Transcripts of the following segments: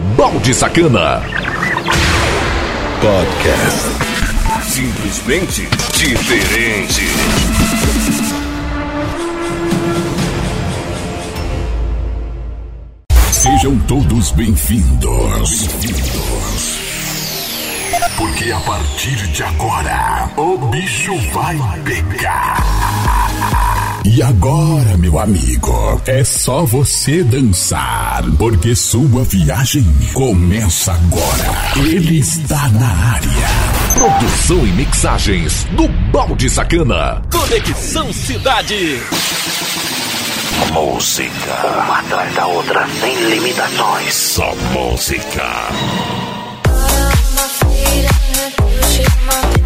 Balde Sacana. Podcast. Simplesmente diferente. Sejam todos bem-vindos. Bem-vindos. Porque a partir de agora, o bicho vai pegar. E agora, meu amigo, é só você dançar, porque sua viagem começa agora. Ele está na área. Produção e mixagens do Balde Sacana. Conexão Cidade. Música, uma atrás da outra, sem limitações. Só música. She my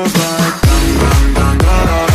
over. Dun, dun, dun,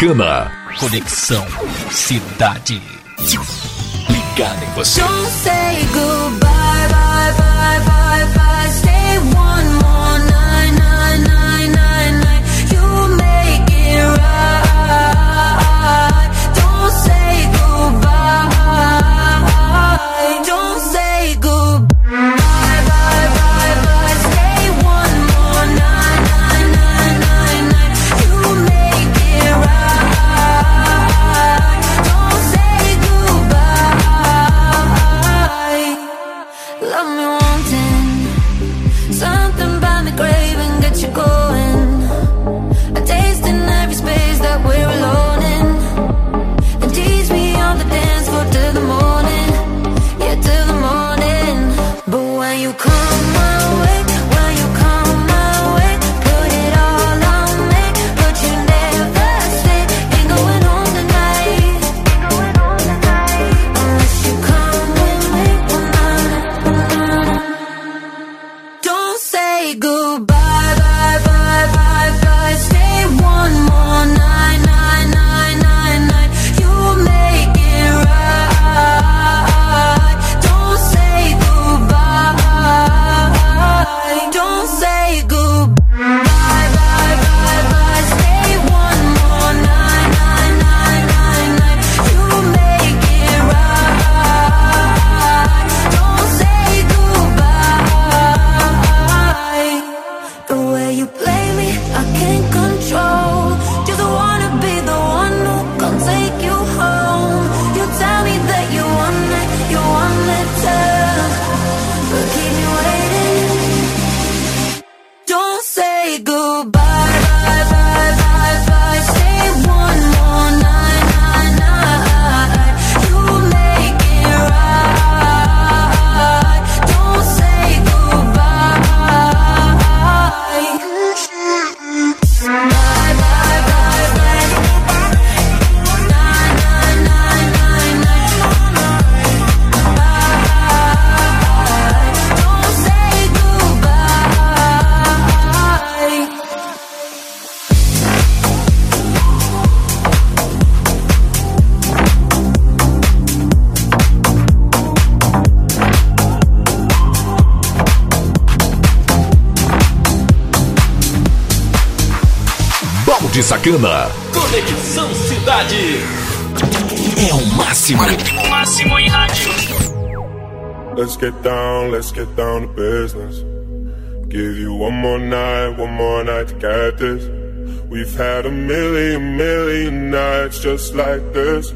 Americana. Conexão Cidade. Ligada em você. Don't say goodbye, bye, bye. Sacana. Conexão Cidade. É o máximo. O máximo em rádio. Let's get down, let's get down to business. Give you one more night, one more night to get this. We've had a million, million nights just like this.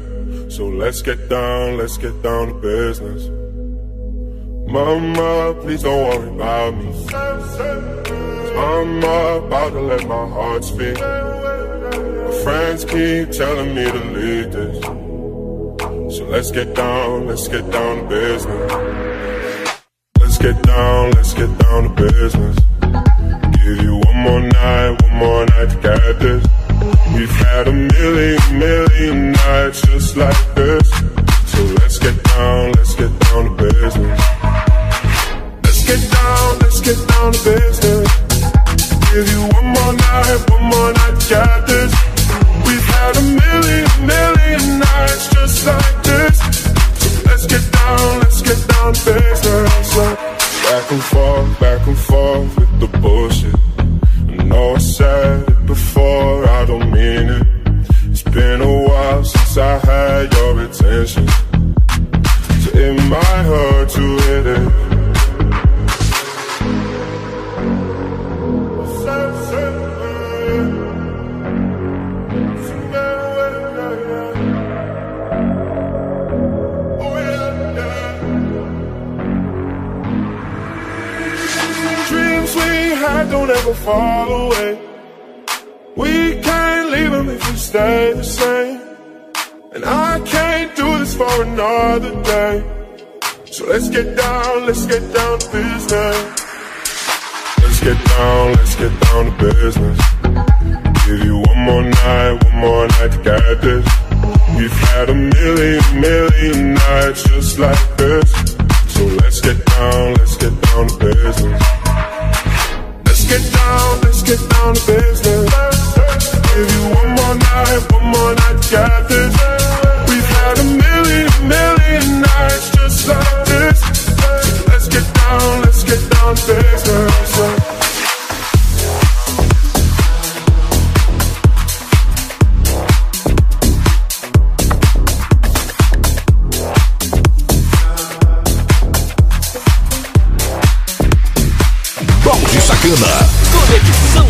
So let's get down, let's get down to business. Mama, please don't worry about me. I'm about to let my heart speak friends keep telling me to leave this. So let's get down, let's get down to business. Let's get down, let's get down to business. Americana. Conexão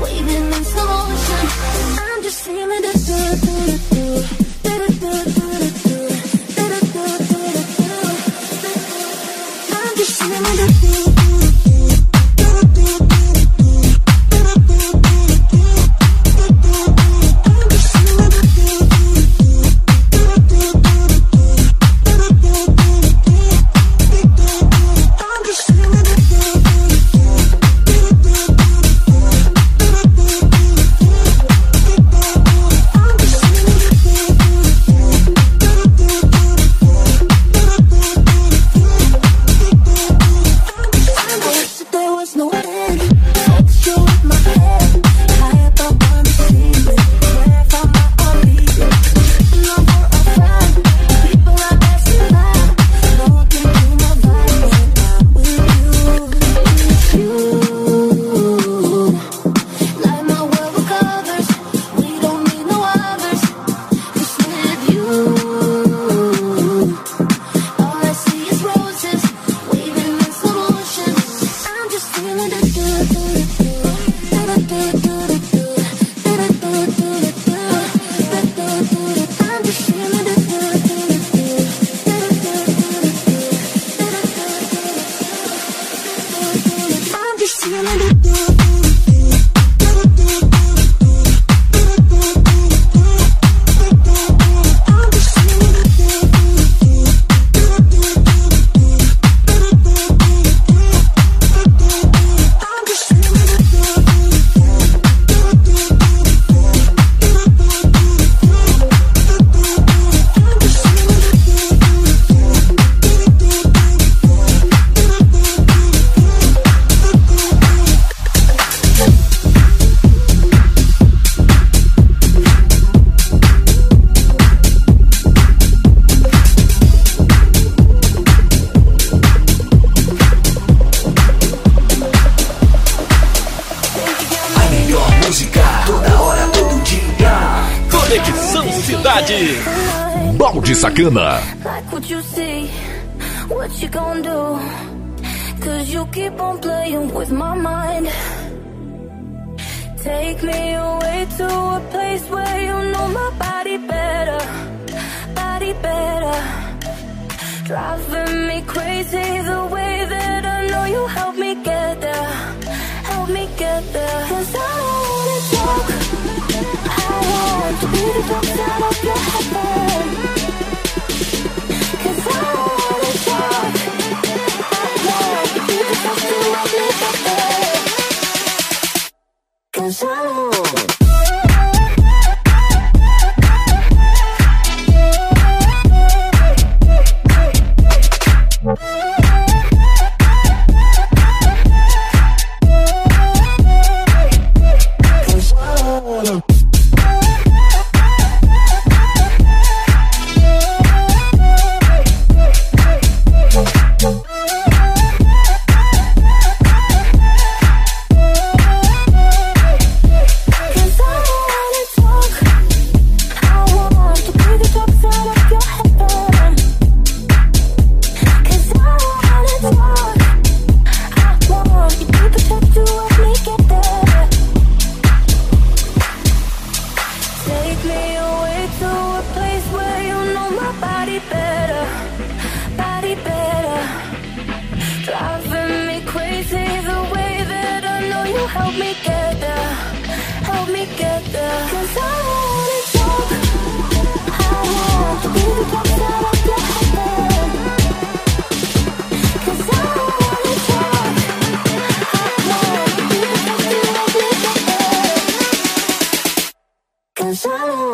waving in slow motion. Sacana. Like what you see, what you gonna do? Cause you keep on playing with my mind. Take me away to a place where you know my body better, body better. Driving me crazy the way that I know you help me get there, help me get there. Cause I don't wanna talk, I want to be the doctor of your heart. Cansado. Take me away to a place where you know my body better, body better. Driving me crazy the way that I know you help me get there, help me get there. Cause I wanna talk, I wanna talk. Shalom.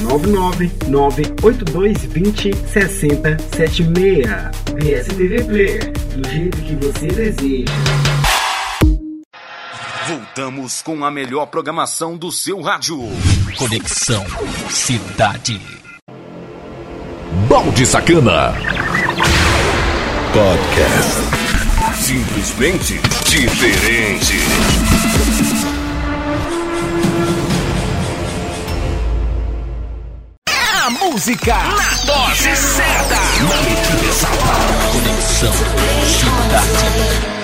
9998220 6076. PSTV Player, do jeito que você deseja. Voltamos com a melhor programação do seu rádio. Conexão Cidade. Balde Sacana. Podcast. Simplesmente diferente. Música na dose certa. Na medida exata. Conexão Cidade.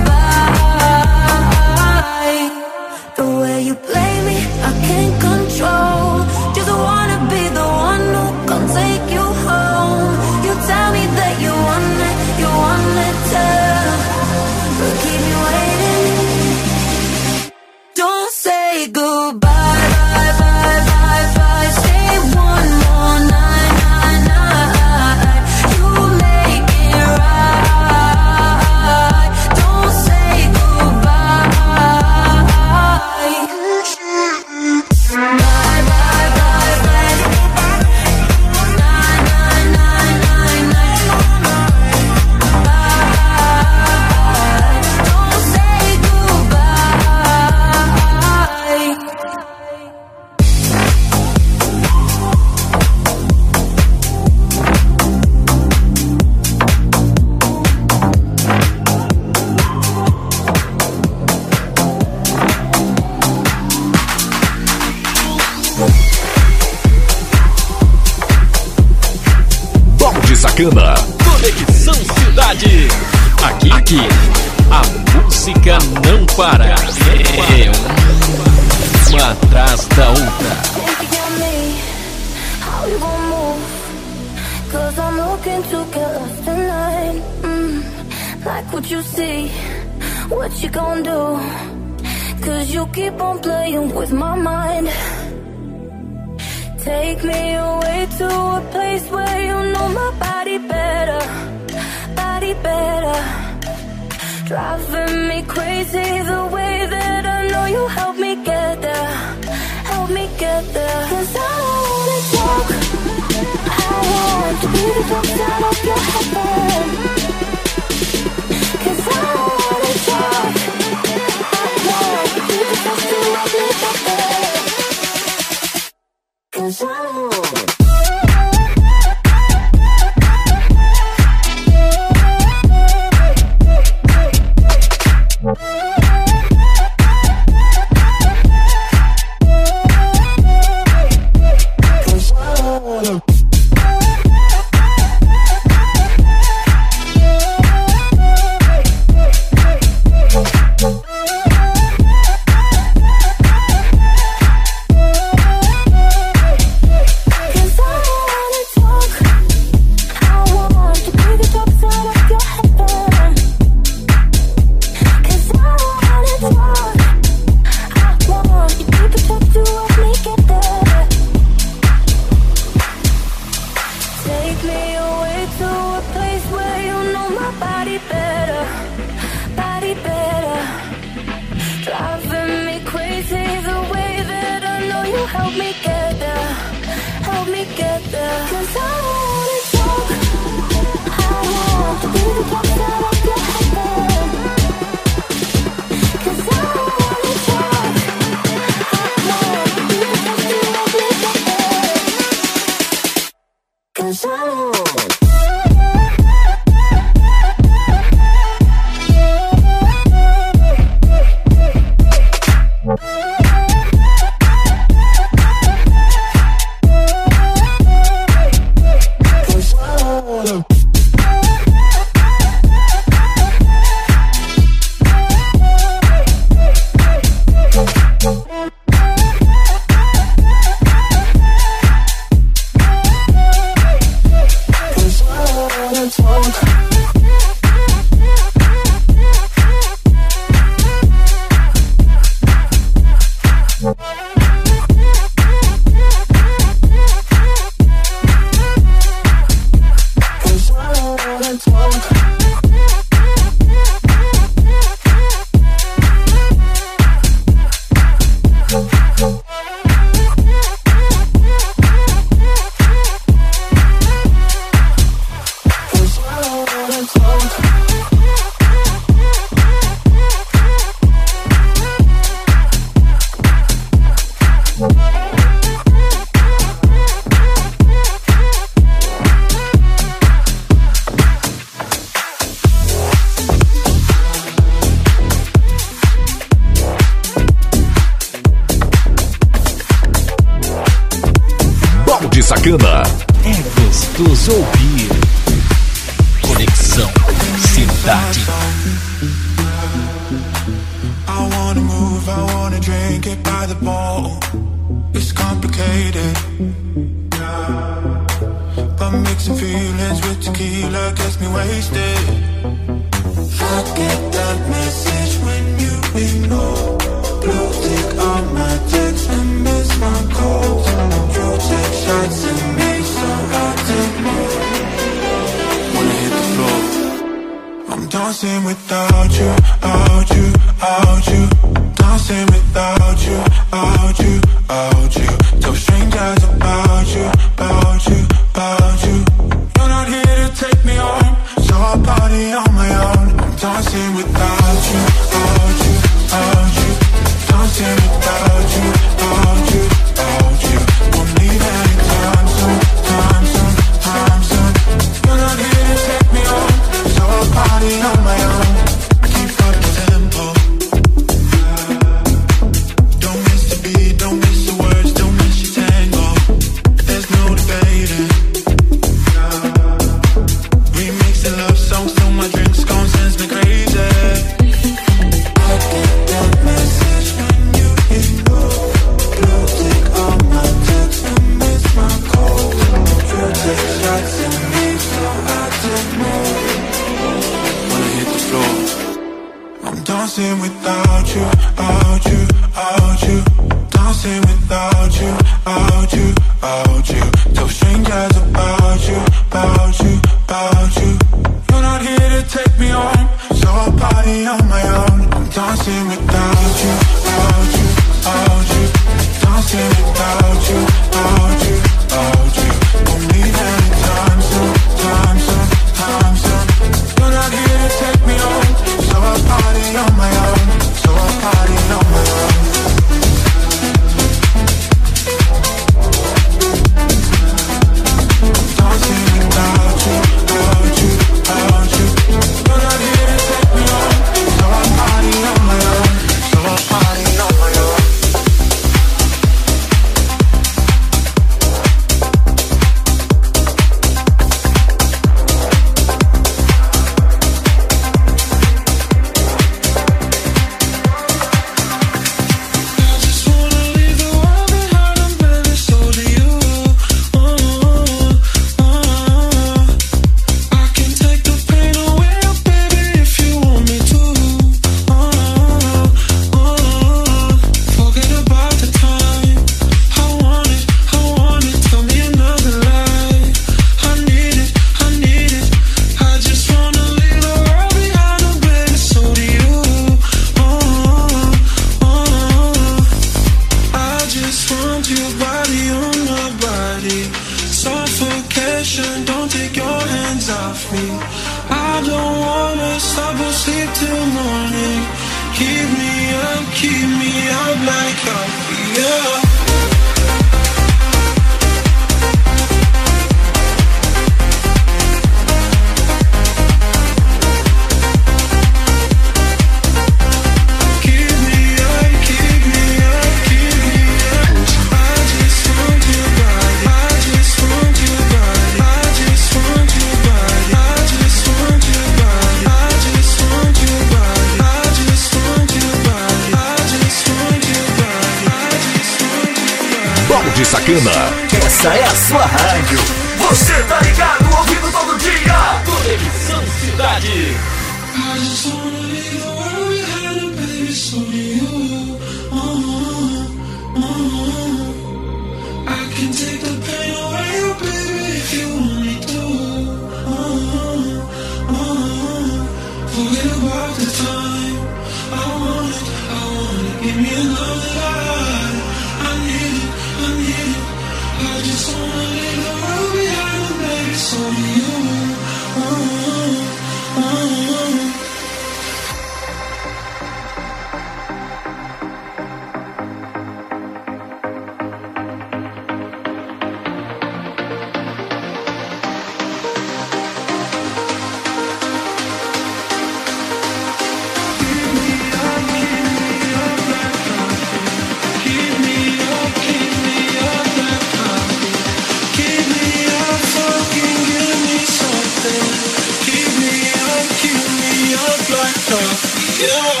you.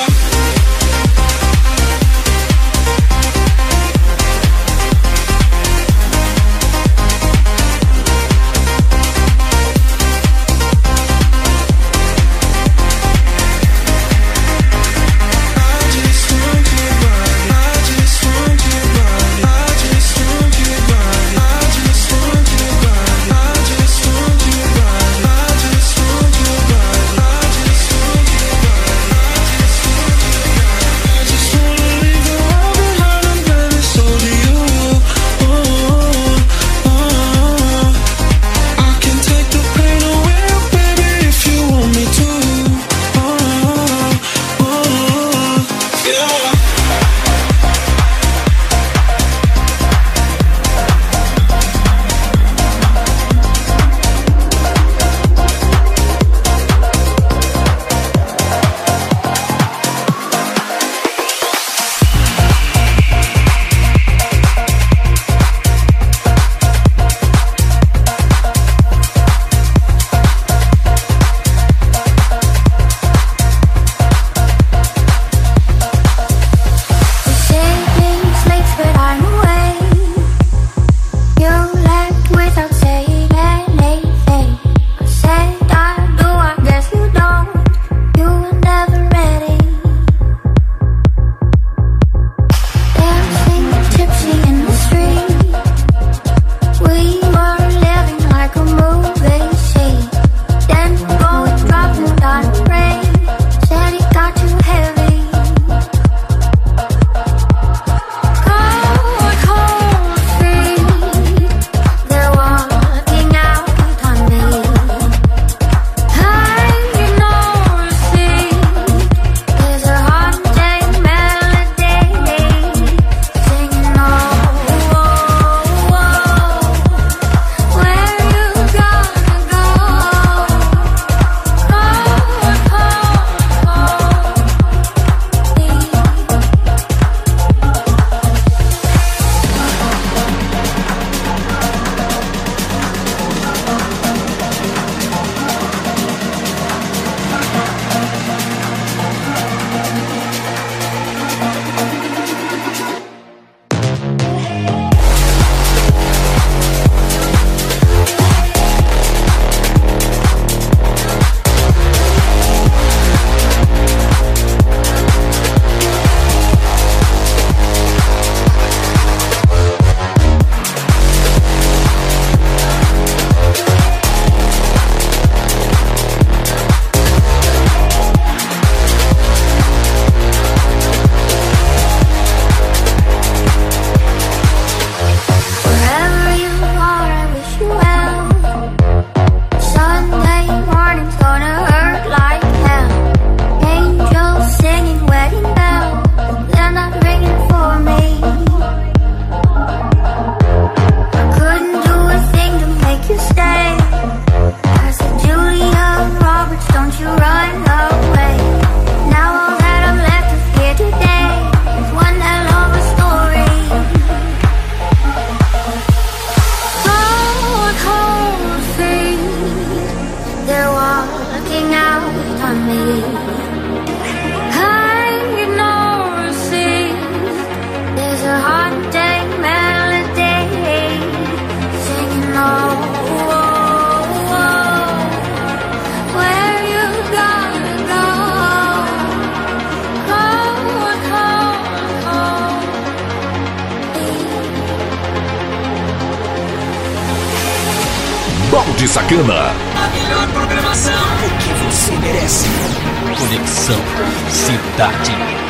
Balde Sacana. A melhor programação. O que você merece. Conexão Cidade.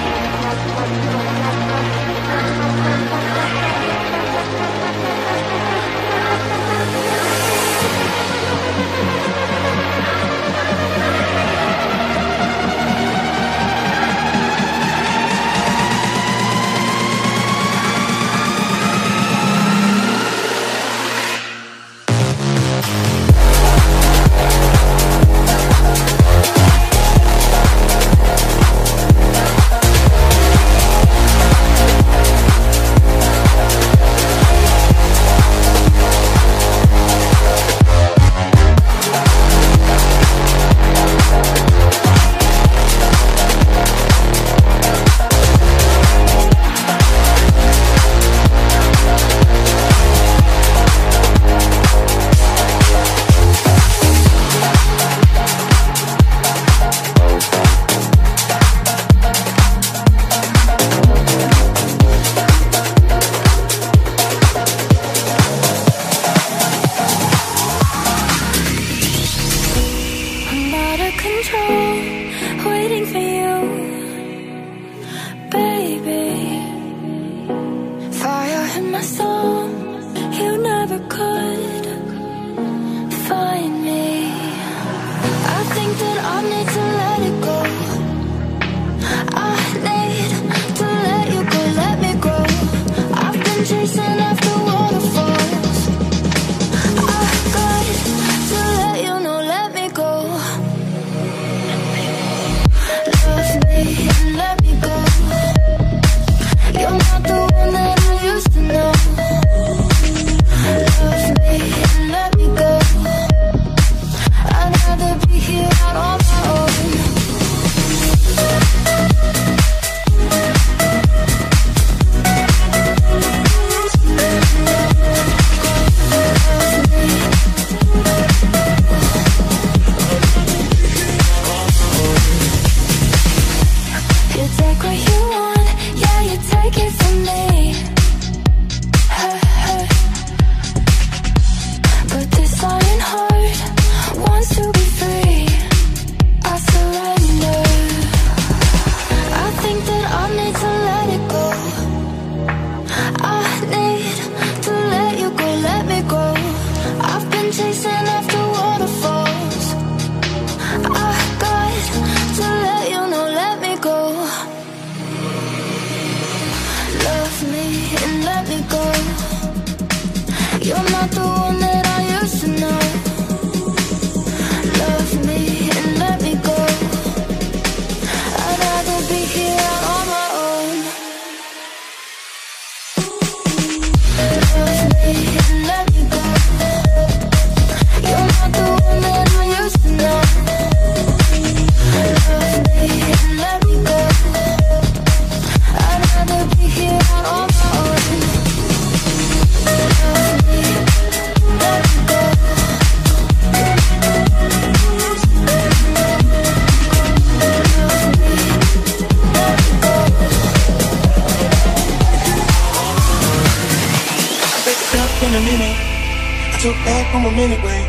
home anyway.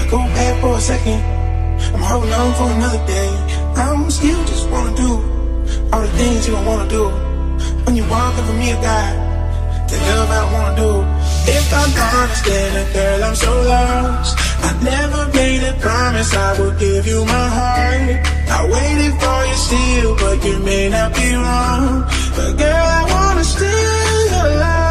I go back for a second. I'm holding on for another day. I'm still just wanna do all the things you don't wanna do. When you walk over me, a guy, the love I wanna do. If I'm honest, then girl, I'm so lost. I never made a promise I would give you my heart. I waited for you still, but you may not be wrong. But girl, I wanna stay alive.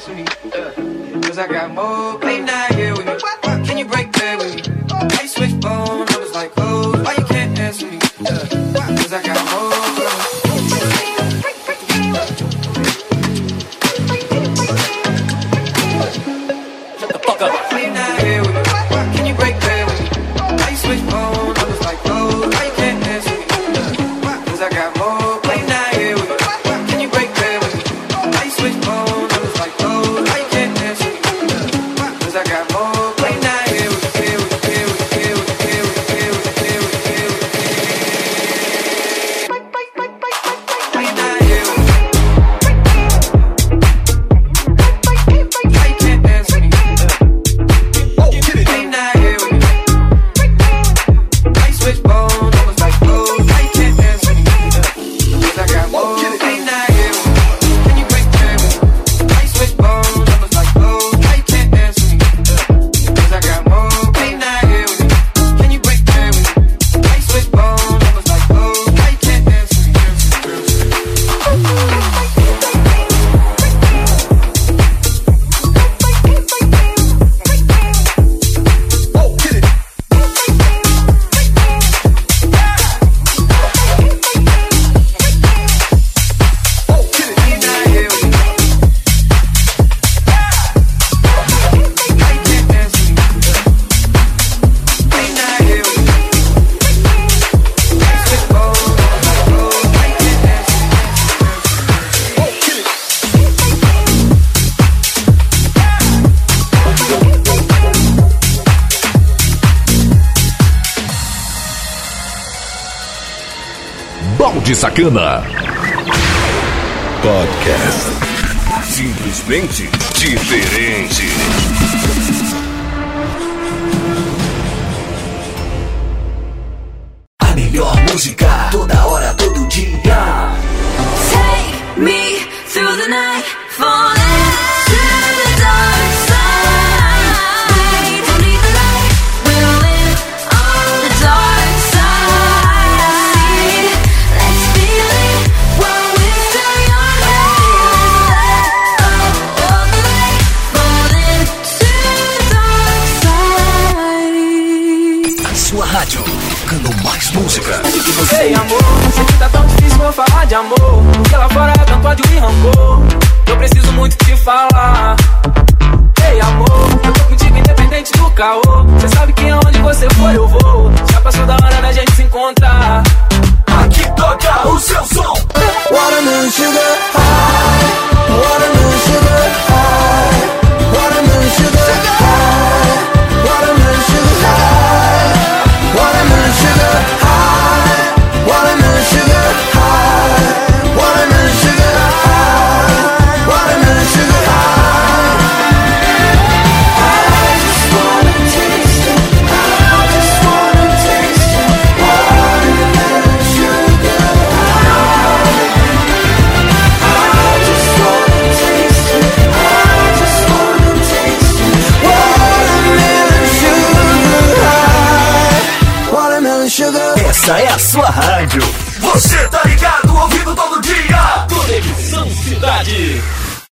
Cause I got more de Sacana. Podcast. Simplesmente diferente.